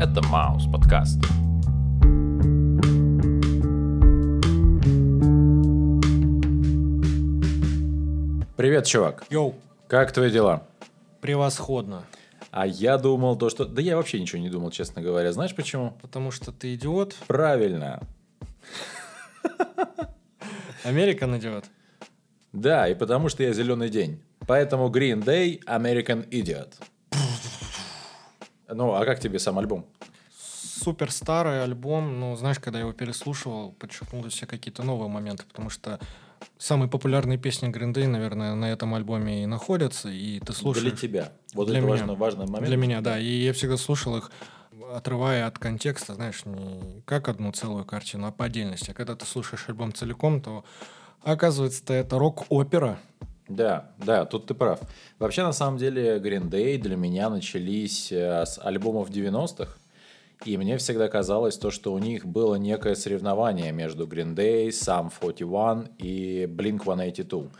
Это Маус подкаст. Привет, чувак. Йоу, Как твои дела? превосходно. А я думал то, что... Да я вообще ничего не думал, честно говоря. Знаешь почему? Потому что ты идиот, Правильно. Америка идиот. Да, и потому что я зеленый день. Поэтому Green Day American Idiot. Ну, а как тебе сам альбом? Супер старый альбом, но знаешь, когда я его переслушивал, подчеркнул для себя какие-то новые моменты, потому что самые популярные песни Day, наверное, на этом альбоме и находятся, и ты слушаешь... Для тебя. Вот Для это меня. важно, важный момент. Для меня, да. И я всегда слушал их, отрывая от контекста, знаешь, не как одну целую картину, а по отдельности. А когда ты слушаешь альбом целиком, то оказывается, это рок-опера. Да, да, тут ты прав. Вообще, на самом деле, Green Day для меня начались э, с альбомов 90-х. И мне всегда казалось то, что у них было некое соревнование между Green Day, Sum 41 и Blink-182.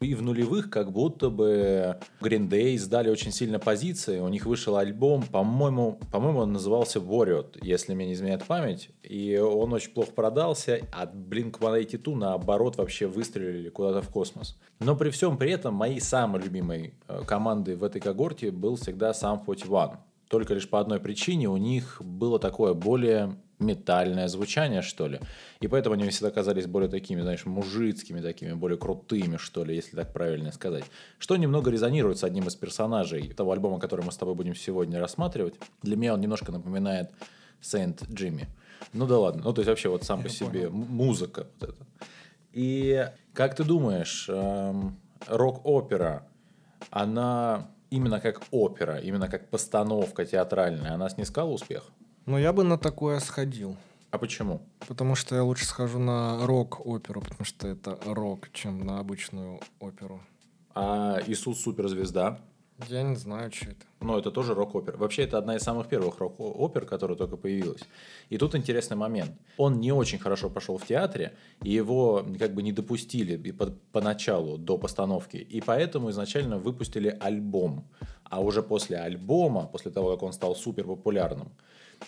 И в нулевых как будто бы Green Day сдали очень сильно позиции. У них вышел альбом, по-моему, по-моему, он назывался Warrior, если мне не изменяет память. И он очень плохо продался, а Blink-182 наоборот вообще выстрелили куда-то в космос. Но при всем при этом моей самой любимой э, командой в этой когорте был всегда Sum 41. Только лишь по одной причине у них было такое более метальное звучание, что ли. И поэтому они всегда казались более такими, знаешь, мужицкими такими, более крутыми, что ли, если так правильно сказать. Что немного резонирует с одним из персонажей того альбома, который мы с тобой будем сегодня рассматривать. Для меня он немножко напоминает Сент Джимми. Ну да ладно. Ну то есть вообще вот сам Я по себе понял. м- музыка вот эта. И как ты думаешь, эм, рок-опера, она именно как опера, именно как постановка театральная, она снискала успех? Но я бы на такое сходил. А почему? Потому что я лучше схожу на рок-оперу, потому что это рок, чем на обычную оперу. А Иисус суперзвезда, Я не знаю, что это. ну это тоже рок-опера. Вообще это одна из самых первых рок-опер, которая только появилась. И тут интересный момент. Он не очень хорошо пошел в театре, и его как бы не допустили и по- поначалу до постановки, и поэтому изначально выпустили альбом. А уже после альбома, после того, как он стал супер популярным,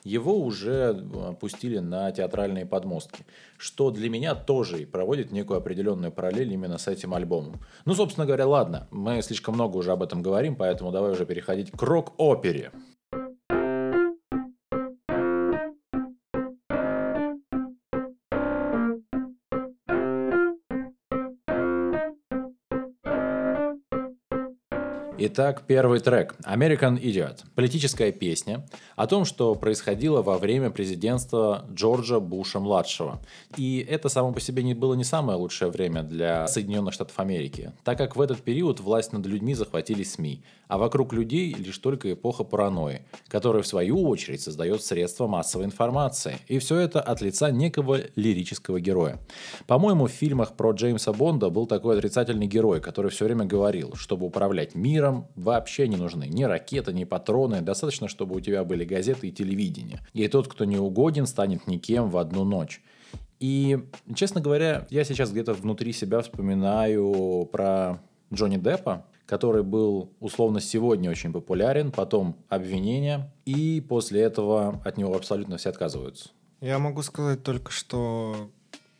его уже э, пустили на театральные подмостки. Что для меня тоже и проводит некую определенную параллель именно с этим альбомом. Ну, собственно говоря, ладно, мы слишком много уже об этом говорим, поэтому давай уже переходить к рок-опере. Итак, первый трек American Idiot. Политическая песня о том, что происходило во время президентства Джорджа Буша-младшего. И это само по себе не было не самое лучшее время для Соединенных Штатов Америки, так как в этот период власть над людьми захватили СМИ, а вокруг людей лишь только эпоха паранойи, которая в свою очередь создает средства массовой информации. И все это от лица некого лирического героя. По-моему, в фильмах про Джеймса Бонда был такой отрицательный герой, который все время говорил, чтобы управлять миром, вообще не нужны ни ракеты, ни патроны, достаточно, чтобы у тебя были газеты и телевидение. И тот, кто не угоден, станет никем в одну ночь. И, честно говоря, я сейчас где-то внутри себя вспоминаю про Джонни Деппа, который был условно сегодня очень популярен, потом обвинения, и после этого от него абсолютно все отказываются. Я могу сказать только, что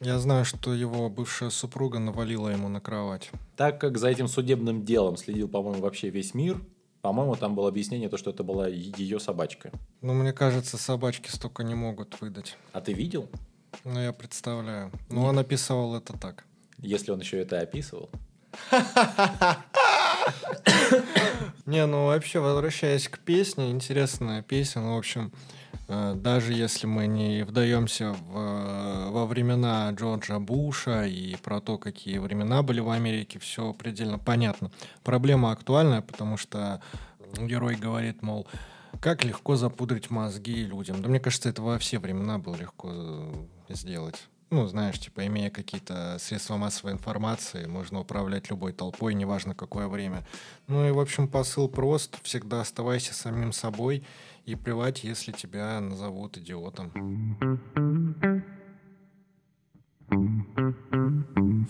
я знаю, что его бывшая супруга навалила ему на кровать. Так как за этим судебным делом следил, по-моему, вообще весь мир, по-моему, там было объяснение, то, что это была ее собачка. Но мне кажется, собачки столько не могут выдать. А ты видел, Но я представляю. Но он описывал это так. если он еще это описывал? Не, ну вообще, возвращаясь к песне, интересная песня. Ну, в общем, даже если мы не вдаемся в, э, во времена Джорджа Буша и про то, какие времена были в Америке, все предельно понятно. Проблема актуальная, потому что герой говорит, мол, как легко запудрить мозги людям. Да мне кажется, это во все времена было легко э, сделать. Ну, знаешь, типа, имея какие-то средства массовой информации, можно управлять любой толпой, неважно какое время. Ну и, в общем, посыл прост. Всегда оставайся самим собой и плевать, если тебя назовут идиотом.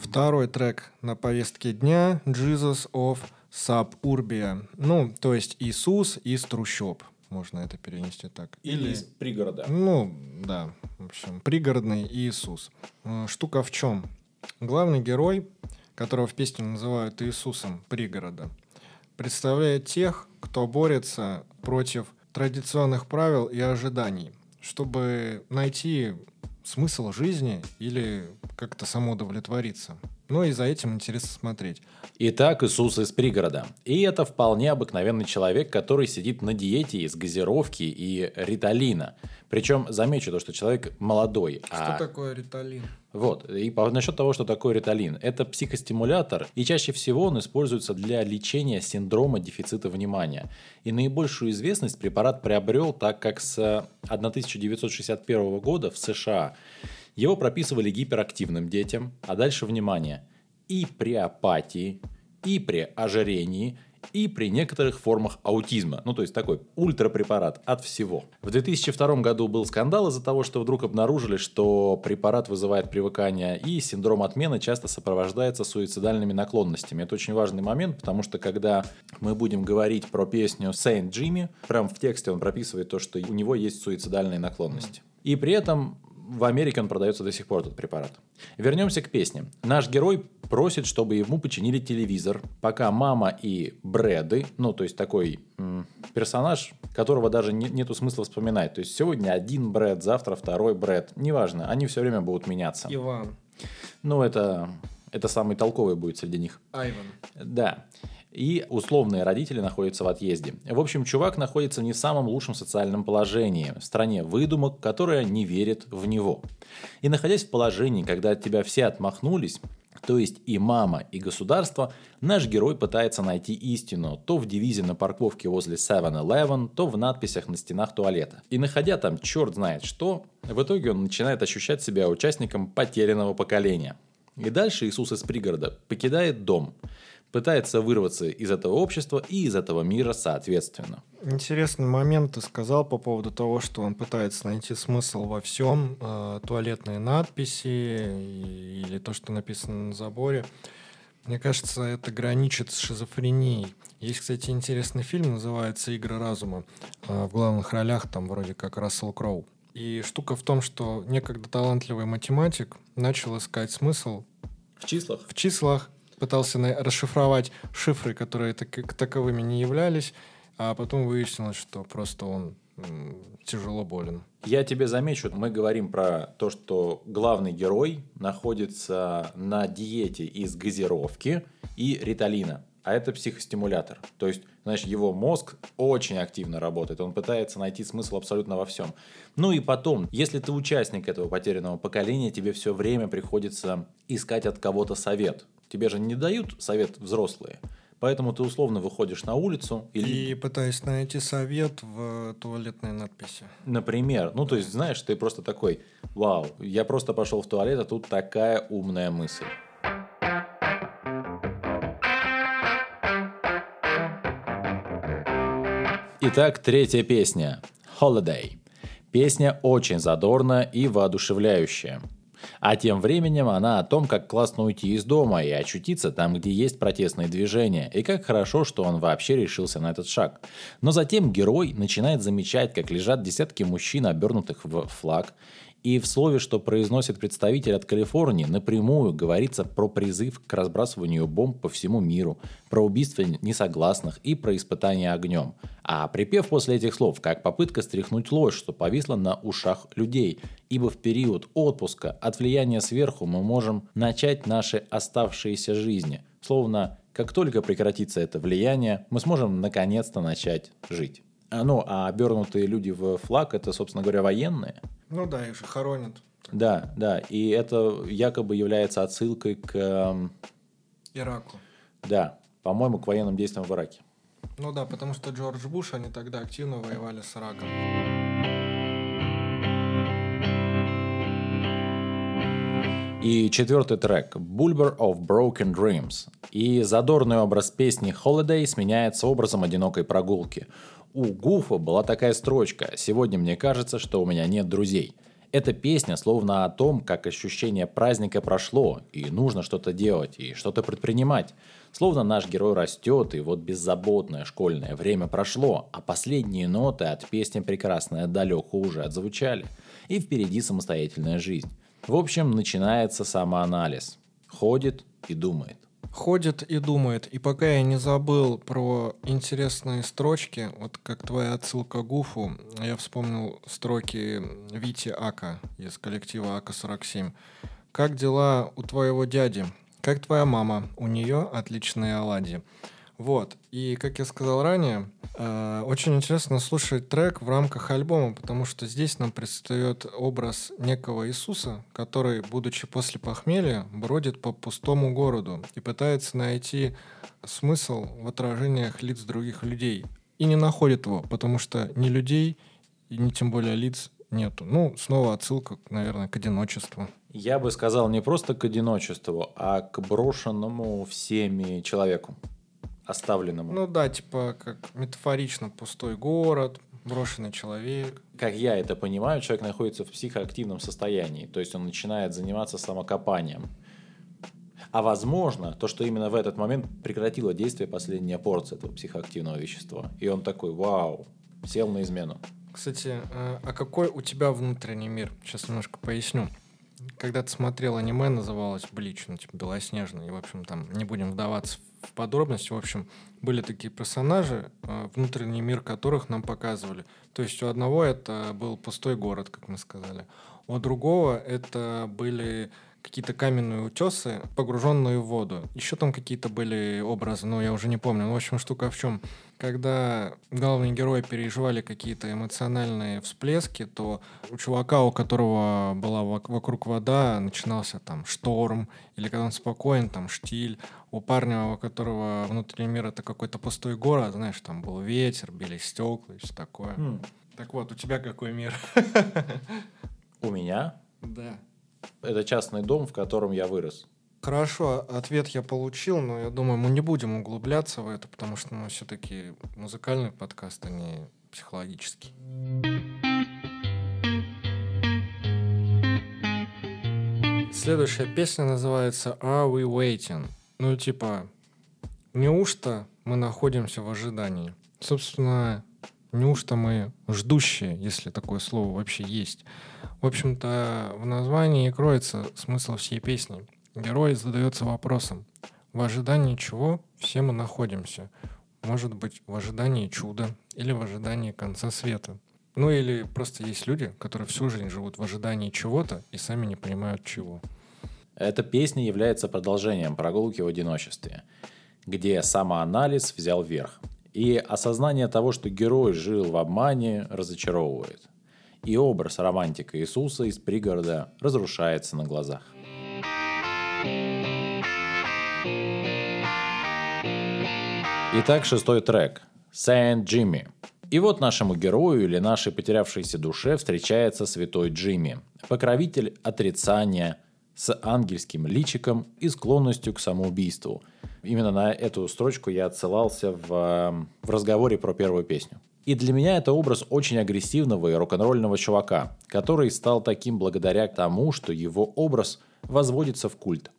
Второй трек на повестке дня «Jesus of Suburbia». Ну, то есть Иисус из трущоб. можно это перенести так. Или, из пригорода. Ну, да, общем, пригородный Иисус. Э, Штука в чем? Главный герой, которого в песне называют Иисусом пригорода, представляет тех, кто борется против традиционных правил и ожиданий, чтобы найти смысл жизни или как-то самоудовлетвориться. Ну и за этим интересно смотреть. Итак, Иисус из пригорода. И это вполне обыкновенный человек, который сидит на диете из газировки и риталина. Причем замечу то, что человек молодой. Что а... такое риталин? Вот. И по, насчет того, что такое риталин. Это психостимулятор, и чаще всего он используется для лечения синдрома дефицита внимания. И наибольшую известность препарат приобрел, так как с 1961 года в США его прописывали гиперактивным детям, а дальше внимание, и при апатии, и при ожирении, и при некоторых формах аутизма. Ну, то есть такой ультрапрепарат от всего. В 2002 году был скандал из-за того, что вдруг обнаружили, что препарат вызывает привыкание, и синдром отмены часто сопровождается суицидальными наклонностями. Это очень важный момент, потому что когда мы будем говорить про песню Saint Jimmy, прям в тексте он прописывает то, что у него есть суицидальные наклонности. И при этом в Америке он продается до сих пор, этот препарат. Вернемся к песне. Наш герой просит, чтобы ему починили телевизор, пока мама и Брэды, ну, то есть такой м- персонаж, которого даже не, нету смысла вспоминать. То есть сегодня один Брэд, завтра второй Брэд. Неважно, они все время будут меняться. Иван. Ну, это, это самый толковый будет среди них. Айван. Да и условные родители находятся в отъезде. В общем, чувак находится не в самом лучшем социальном положении, в стране выдумок, которая не верит в него. И находясь в положении, когда от тебя все отмахнулись, то есть и мама, и государство, наш герой пытается найти истину то в девизе на парковке возле 7-Eleven, то в надписях на стенах туалета. И находя там черт знает что, в итоге он начинает ощущать себя участником потерянного поколения. И дальше Иисус из пригорода покидает дом – пытается вырваться из этого общества и из этого мира соответственно. Интересный момент ты сказал по поводу того, что он пытается найти смысл во всем, э, туалетные надписи или то, что написано на заборе. Мне кажется, это граничит с шизофренией. Есть, кстати, интересный фильм, называется «Игры разума». Э, в главных ролях там вроде как Рассел Кроу. И штука в том, что некогда талантливый математик начал искать смысл в числах. В числах пытался расшифровать шифры, которые так, таковыми не являлись, а потом выяснилось, что просто он тяжело болен. Я тебе замечу, мы говорим про то, что главный герой находится на диете из газировки и риталина, а это психостимулятор. То есть, знаешь, его мозг очень активно работает, он пытается найти смысл абсолютно во всем. Ну и потом, если ты участник этого потерянного поколения, тебе все время приходится искать от кого-то совет. Тебе же не дают совет взрослые. Поэтому ты условно выходишь на улицу или... И пытаясь найти совет в туалетной надписи. Например. Ну, то есть, знаешь, ты просто такой, вау, я просто пошел в туалет, а тут такая умная мысль. Итак, третья песня. Holiday. Песня очень задорная и воодушевляющая. А тем временем она о том, как классно уйти из дома и очутиться там, где есть протестные движения, и как хорошо, что он вообще решился на этот шаг. Но затем герой начинает замечать, как лежат десятки мужчин, обернутых в флаг, и в слове, что произносит представитель от Калифорнии, напрямую говорится про призыв к разбрасыванию бомб по всему миру, про убийство несогласных и про испытание огнем. А припев после этих слов как попытка стряхнуть ложь, что повисла на ушах людей, ибо в период отпуска от влияния сверху мы можем начать наши оставшиеся жизни. Словно, как только прекратится это влияние, мы сможем наконец-то начать жить. А, ну, а обернутые люди в флаг это, собственно говоря, военные. Ну да, их же хоронят. Да, да. И это якобы является отсылкой к... Эм, Ираку. Да, по-моему, к военным действиям в Ираке. Ну да, потому что Джордж Буш, они тогда активно воевали с Ираком. И четвертый трек «Bulber of Broken Dreams». И задорный образ песни «Holiday» сменяется образом одинокой прогулки. У Гуфа была такая строчка «Сегодня мне кажется, что у меня нет друзей». Эта песня словно о том, как ощущение праздника прошло, и нужно что-то делать, и что-то предпринимать. Словно наш герой растет, и вот беззаботное школьное время прошло, а последние ноты от песни «Прекрасная далеко» уже отзвучали. И впереди самостоятельная жизнь. В общем, начинается самоанализ. Ходит и думает ходит и думает. И пока я не забыл про интересные строчки, вот как твоя отсылка Гуфу, я вспомнил строки Вити Ака из коллектива Ака-47. Как дела у твоего дяди? Как твоя мама? У нее отличные оладьи. Вот. И, как я сказал ранее, э, очень интересно слушать трек в рамках альбома, потому что здесь нам предстает образ некого Иисуса, который, будучи после похмелья, бродит по пустому городу и пытается найти смысл в отражениях лиц других людей. И не находит его, потому что ни людей, ни тем более лиц нету. Ну, снова отсылка, наверное, к одиночеству. Я бы сказал не просто к одиночеству, а к брошенному всеми человеку оставленному. Ну да, типа как метафорично пустой город, брошенный человек. Как я это понимаю, человек находится в психоактивном состоянии, то есть он начинает заниматься самокопанием. А возможно, то, что именно в этот момент прекратило действие последняя порция этого психоактивного вещества. И он такой, вау, сел на измену. Кстати, э, а какой у тебя внутренний мир? Сейчас немножко поясню. Когда ты смотрел аниме, называлось Блич, ну, типа Белоснежный. И, в общем, там не будем вдаваться в подробности. В общем, были такие персонажи, э, внутренний мир которых нам показывали. То есть у одного это был пустой город, как мы сказали. У другого это были какие-то каменные утесы, погруженные в воду. Еще там какие-то были образы, но я уже не помню. Ну, в общем, штука в чем? Когда главные герои переживали какие-то эмоциональные всплески, то у чувака, у которого была вокруг вода, начинался там шторм, или когда он спокоен, там штиль. У парня, у которого внутренний мир это какой-то пустой город, знаешь, там был ветер, били стекла и все такое. Mm. Так вот, у тебя какой мир? У меня? Да. Это частный дом, в котором я вырос. Хорошо, ответ я получил, но я думаю, мы не будем углубляться в это, потому что мы все-таки музыкальный подкаст, а не психологический. Следующая песня называется Are We Waiting? Ну, типа, неужто мы находимся в ожидании? Собственно, неужто мы ждущие, если такое слово вообще есть? В общем-то, в названии кроется смысл всей песни. Герой задается вопросом, в ожидании чего все мы находимся? Может быть, в ожидании чуда или в ожидании конца света. Ну или просто есть люди, которые всю жизнь живут в ожидании чего-то и сами не понимают чего. Эта песня является продолжением прогулки в одиночестве, где самоанализ взял верх. И осознание того, что герой жил в обмане, разочаровывает и образ романтика Иисуса из пригорода разрушается на глазах. Итак, шестой трек. Saint Jimmy. И вот нашему герою или нашей потерявшейся душе встречается святой Джимми, покровитель отрицания с ангельским личиком и склонностью к самоубийству. Именно на эту строчку я отсылался в, в разговоре про первую песню. И для меня это образ очень агрессивного и рок-н-ролльного чувака, который стал таким благодаря тому, что его образ возводится в культ.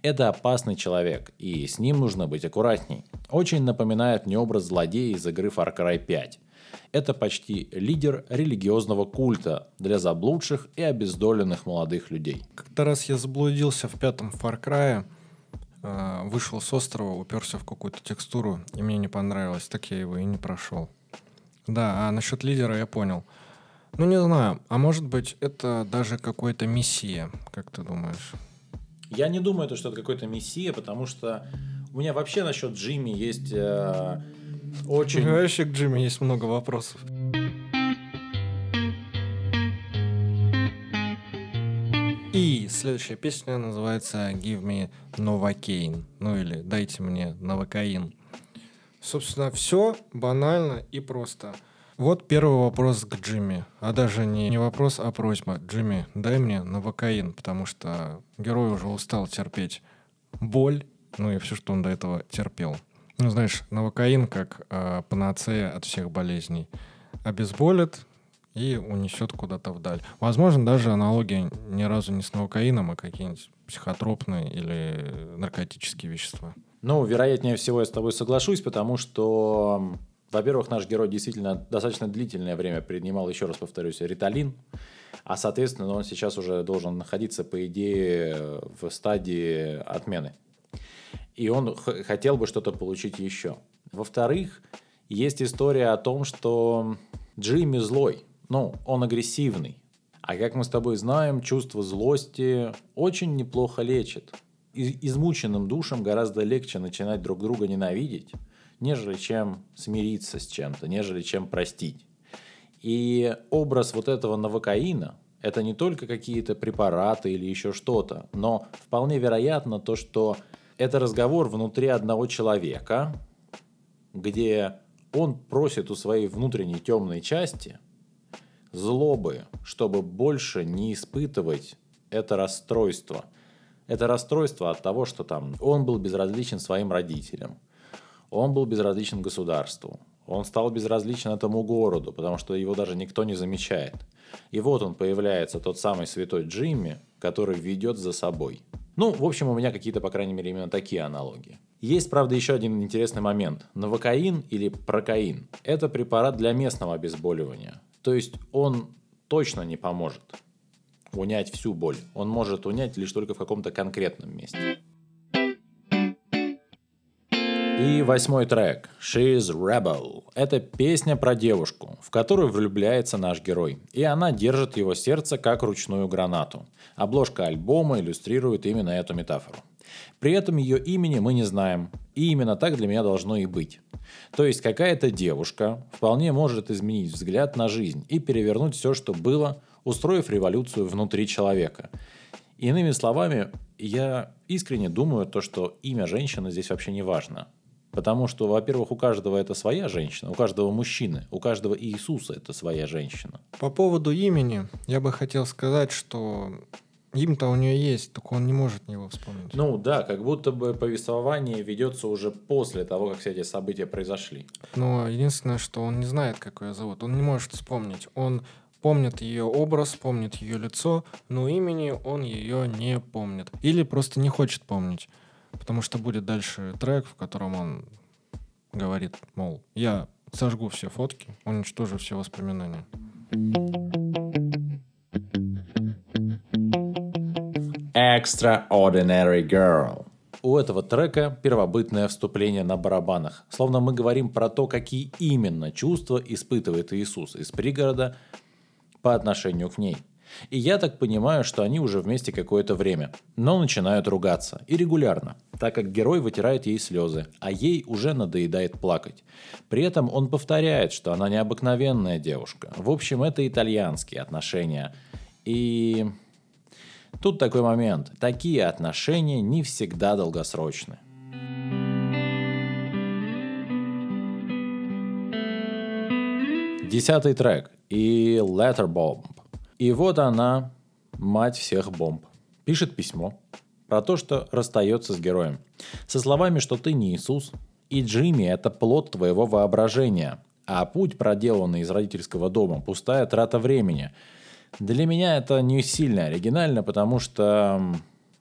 Это опасный человек, и с ним нужно быть аккуратней. Очень напоминает мне образ злодея из игры Far Cry 5. Это почти лидер религиозного культа для заблудших и обездоленных молодых людей. Как-то раз я заблудился в пятом Far Cry, э, вышел с острова, уперся в какую-то текстуру, и мне не понравилось, так я его и не прошел. Да, а насчет лидера я понял. Ну, не знаю, а может быть, это даже какой-то мессия, как ты думаешь? Я не думаю, что это какой-то мессия, потому что у меня вообще насчет Джимми есть э, очень... Вообще к Джимми есть много вопросов. И следующая песня называется «Give me Novocaine», ну или «Дайте мне новокаин». Собственно, все банально и просто. Вот первый вопрос к Джимми. А даже не, не вопрос, а просьба. Джимми, дай мне новокаин, потому что герой уже устал терпеть боль, ну и все, что он до этого терпел. Ну, знаешь, новокаин как э, панацея от всех болезней. Обезболит и унесет куда-то вдаль. Возможно, даже аналогия ни разу не с новокаином, а какие-нибудь психотропные или наркотические вещества. Ну, вероятнее всего, я с тобой соглашусь, потому что, во-первых, наш герой действительно достаточно длительное время принимал, еще раз повторюсь, риталин, а, соответственно, он сейчас уже должен находиться, по идее, в стадии отмены. И он хотел бы что-то получить еще. Во-вторых, есть история о том, что Джимми злой, ну, он агрессивный. А как мы с тобой знаем, чувство злости очень неплохо лечит. измученным душам гораздо легче начинать друг друга ненавидеть, нежели чем смириться с чем-то, нежели чем простить. И образ вот этого новокаина – это не только какие-то препараты или еще что-то, но вполне вероятно то, что это разговор внутри одного человека, где он просит у своей внутренней темной части злобы, чтобы больше не испытывать это расстройство. Это расстройство от того, что там он был безразличен своим родителям, он был безразличен государству, он стал безразличен этому городу, потому что его даже никто не замечает. И вот он появляется, тот самый святой Джимми, который ведет за собой. Ну, в общем, у меня какие-то, по крайней мере, именно такие аналогии. Есть, правда, еще один интересный момент. Новокаин или прокаин – это препарат для местного обезболивания. То есть он точно не поможет унять всю боль. Он может унять лишь только в каком-то конкретном месте. И восьмой трек «She's Rebel» — это песня про девушку, в которую влюбляется наш герой, и она держит его сердце как ручную гранату. Обложка альбома иллюстрирует именно эту метафору. При этом ее имени мы не знаем, и именно так для меня должно и быть. То есть какая-то девушка вполне может изменить взгляд на жизнь и перевернуть все, что было, устроив революцию внутри человека. Иными словами, я искренне думаю то, что имя женщины здесь вообще не важно. Потому что, во-первых, у каждого это своя женщина, у каждого мужчины, у каждого Иисуса это своя женщина. По поводу имени я бы хотел сказать, что им-то у нее есть, только он не может его вспомнить. Ну да, как будто бы повествование ведется уже после того, как все эти события произошли. Но единственное, что он не знает, как ее зовут. Он не может вспомнить. Он помнит ее образ, помнит ее лицо, но имени он ее не помнит. Или просто не хочет помнить. Потому что будет дальше трек, в котором он говорит, мол, я сожгу все фотки, уничтожу все воспоминания. Extraordinary Girl. У этого трека первобытное вступление на барабанах. Словно мы говорим про то, какие именно чувства испытывает Иисус из пригорода по отношению к ней. И я так понимаю, что они уже вместе какое-то время, но начинают ругаться. И регулярно, так как герой вытирает ей слезы, а ей уже надоедает плакать. При этом он повторяет, что она необыкновенная девушка. В общем, это итальянские отношения. И Тут такой момент. Такие отношения не всегда долгосрочны. Десятый трек и Letter Bomb. И вот она, мать всех бомб. Пишет письмо про то, что расстается с героем. Со словами, что ты не Иисус, и Джимми – это плод твоего воображения, а путь, проделанный из родительского дома, пустая трата времени – для меня это не сильно оригинально, потому что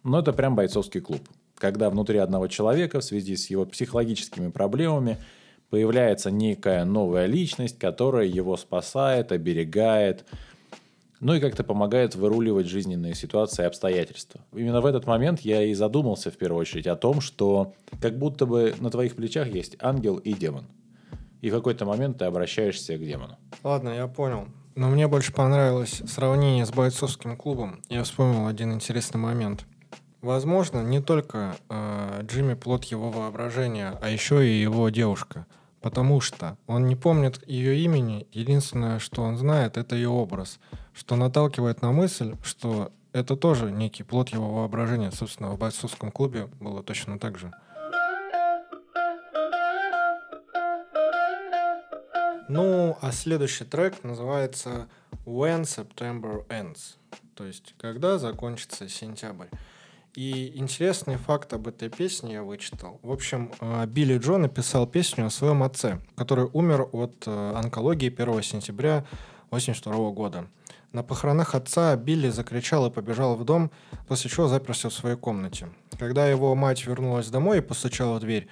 ну, это прям бойцовский клуб. Когда внутри одного человека в связи с его психологическими проблемами появляется некая новая личность, которая его спасает, оберегает, ну и как-то помогает выруливать жизненные ситуации и обстоятельства. Именно в этот момент я и задумался в первую очередь о том, что как будто бы на твоих плечах есть ангел и демон. И в какой-то момент ты обращаешься к демону. Ладно, я понял. Но мне больше понравилось сравнение с бойцовским клубом. Я вспомнил один интересный момент. Возможно, не только э, Джимми плод его воображения, а еще и его девушка. Потому что он не помнит ее имени, единственное, что он знает, это ее образ, что наталкивает на мысль, что это тоже некий плод его воображения. Собственно, в бойцовском клубе было точно так же. Ну, а следующий трек называется When September Ends, то есть когда закончится сентябрь. И интересный факт об этой песне я вычитал. В общем, э, Билли Джо написал песню о своем отце, который умер от э, онкологии 1 сентября 82 года. На похоронах отца Билли закричал и побежал в дом, после чего заперся в своей комнате. Когда его мать вернулась домой и постучала в дверь,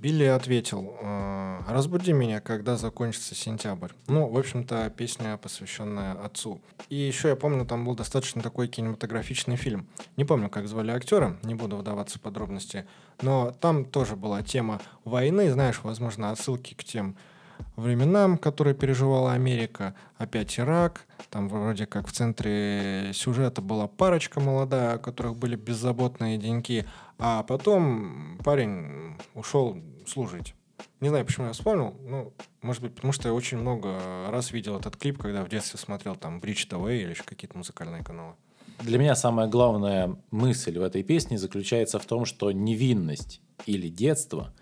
Билли ответил, «Э, разбуди меня, когда закончится сентябрь. Ну, в общем-то, песня, посвященная отцу. И еще я помню, там был достаточно такой кинематографичный фильм. Не помню, как звали актера, не буду вдаваться в подробности, но там тоже была тема войны, знаешь, возможно, отсылки к тем временам, которые переживала Америка. Опять Ирак. Там вроде как в центре сюжета была парочка молодая, у которых были беззаботные деньки. А потом парень ушел служить. Не знаю, почему я вспомнил. Ну, может быть, потому что я очень много раз видел этот клип, когда в детстве смотрел там Бридж ТВ или еще какие-то музыкальные каналы. Для меня самая главная мысль в этой песне заключается в том, что невинность или детство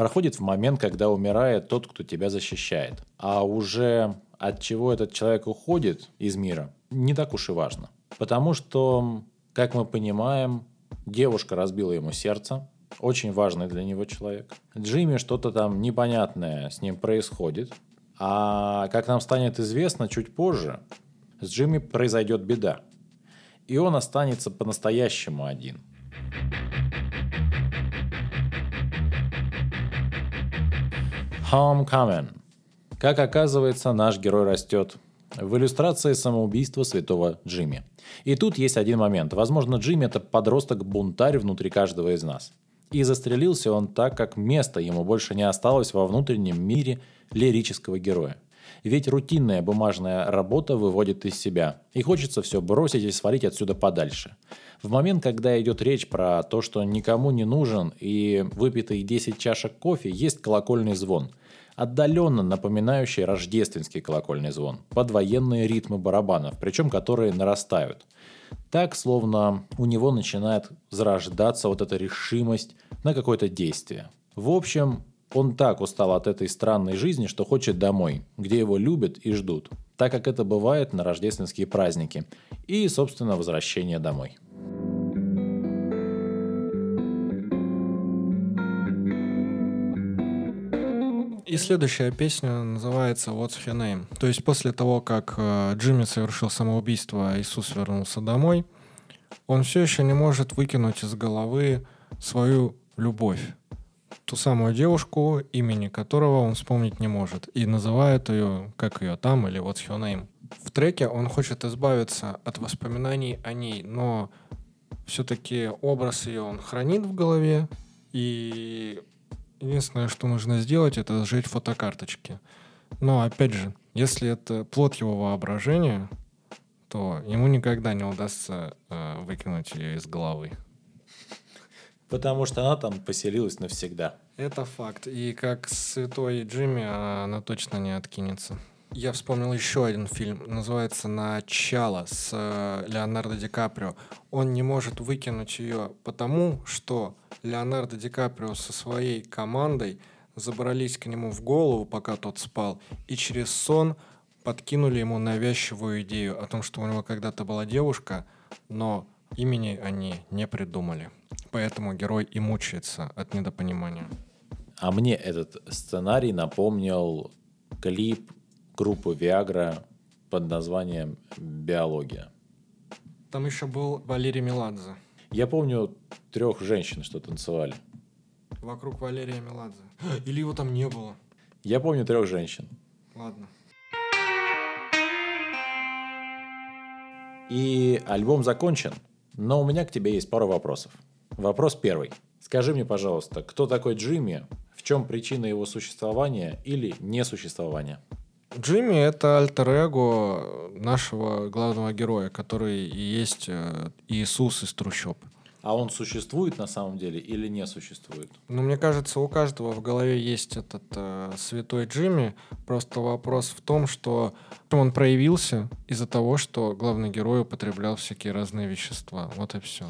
проходит в момент, когда умирает тот, кто тебя защищает. А уже от чего этот человек уходит из мира, не так уж и важно. Потому что, как мы понимаем, девушка разбила ему сердце, очень важный для него человек. Джимми что-то там непонятное с ним происходит. А как нам станет известно чуть позже, с Джимми произойдет беда. И он останется по-настоящему один. Homecoming. Как оказывается, наш герой растет. В иллюстрации самоубийства святого Джимми. И тут есть один момент. Возможно, Джимми – это подросток-бунтарь внутри каждого из нас. И застрелился он так, как места ему больше не осталось во внутреннем мире лирического героя. Ведь рутинная бумажная работа выводит из себя. И хочется все бросить и свалить отсюда подальше. В момент, когда идет речь про то, что никому не нужен и выпитые 10 чашек кофе, есть колокольный звон. Отдаленно напоминающий рождественский колокольный звон. Под военные ритмы барабанов, причем которые нарастают – так, словно у него начинает зарождаться вот эта решимость на какое-то действие. В общем, он так устал от этой странной жизни, что хочет домой, где его любят и ждут, так как это бывает на рождественские праздники и, собственно, возвращение домой. Следующая песня называется What's Her Name. То есть после того, как э, Джимми совершил самоубийство, а Иисус вернулся домой, он все еще не может выкинуть из головы свою любовь. Ту самую девушку, имени которого он вспомнить не может. И называет ее, как ее там, или What's Her Name. В треке он хочет избавиться от воспоминаний о ней, но все-таки образ ее он хранит в голове, и Единственное, что нужно сделать, это сжечь фотокарточки. Но, опять же, если это плод его воображения, то ему никогда не удастся э, выкинуть ее из головы. Потому что она там поселилась навсегда. Это факт. И как святой Джимми она точно не откинется. Я вспомнил еще один фильм, называется «Начало» с э, Леонардо Ди Каприо. Он не может выкинуть ее потому, что Леонардо Ди Каприо со своей командой забрались к нему в голову, пока тот спал, и через сон подкинули ему навязчивую идею о том, что у него когда-то была девушка, но имени они не придумали. Поэтому герой и мучается от недопонимания. А мне этот сценарий напомнил клип группу Viagra под названием «Биология». Там еще был Валерий Меладзе. Я помню трех женщин, что танцевали. Вокруг Валерия Меладзе. Или его там не было. Я помню трех женщин. Ладно. И альбом закончен, но у меня к тебе есть пару вопросов. Вопрос первый. Скажи мне, пожалуйста, кто такой Джимми, в чем причина его существования или несуществования? Джимми — это альтер-эго нашего главного героя, который и есть э, Иисус из трущоб. А он существует на самом деле или не существует? Ну, мне кажется, у каждого в голове есть этот э, святой Джимми. Просто вопрос в том, что он проявился из-за того, что главный герой употреблял всякие разные вещества. Вот и все.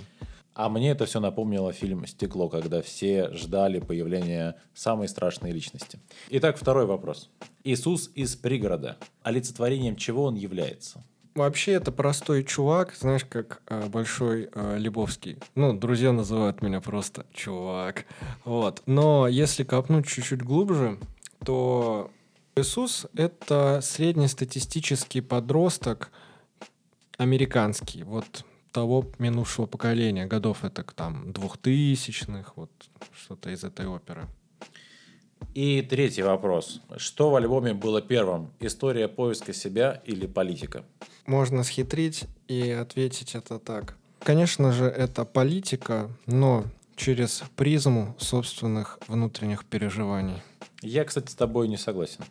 А мне это все напомнило фильм «Стекло», когда все ждали появления самой страшной личности. Итак, второй вопрос. Иисус из пригорода. Олицетворением чего он является? Вообще это простой чувак, знаешь, как э, большой э, Лебовский. Ну, друзья называют меня просто чувак. Вот. Но если копнуть чуть-чуть глубже, то Иисус — это среднестатистический подросток американский, вот того минувшего поколения, годов это там двухтысячных, вот что-то из этой оперы. И третий вопрос. Что в альбоме было первым? История поиска себя или политика? Можно схитрить и ответить это так. Конечно же, это политика, но через призму собственных внутренних переживаний. Я, кстати, с тобой не согласен.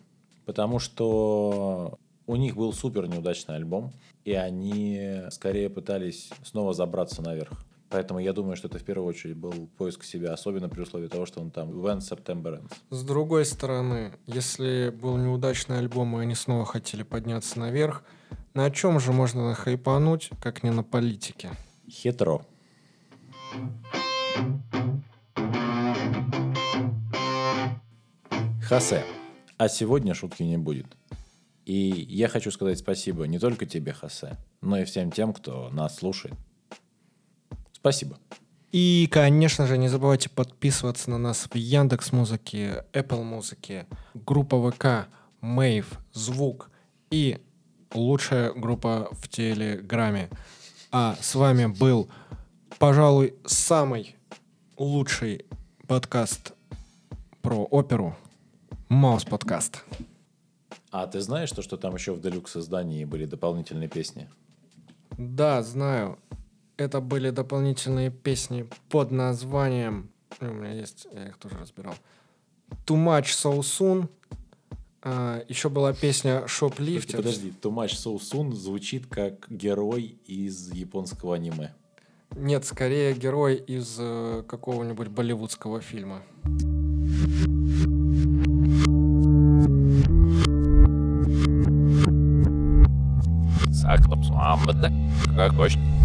Потому что у них был супер неудачный альбом, и они скорее пытались снова забраться наверх. Поэтому я думаю, что это в первую очередь был поиск себя, особенно при условии того, что он там When September Ends. С другой стороны, если был неудачный альбом, и они снова хотели подняться наверх, на чем же можно хайпануть, как не на политике? Хитро. Хосе, а сегодня шутки не будет. И я хочу сказать спасибо не только тебе, Хосе, но и всем тем, кто нас слушает. Спасибо. И, конечно же, не забывайте подписываться на нас в Яндекс Музыке, Apple Музыке, группа ВК, Мейв, Звук и лучшая группа в Телеграме. А с вами был, пожалуй, самый лучший подкаст про оперу Маус подкаст. А ты знаешь, то, что там еще в делюкс издании были дополнительные песни? Да, знаю. Это были дополнительные песни под названием... У меня есть, я их тоже разбирал. Too Much So Soon. А, еще была песня Shoplifter. Подожди, Too Much So Soon звучит как герой из японского аниме. Нет, скорее герой из э, какого-нибудь болливудского фильма. Bet ne kā košķi.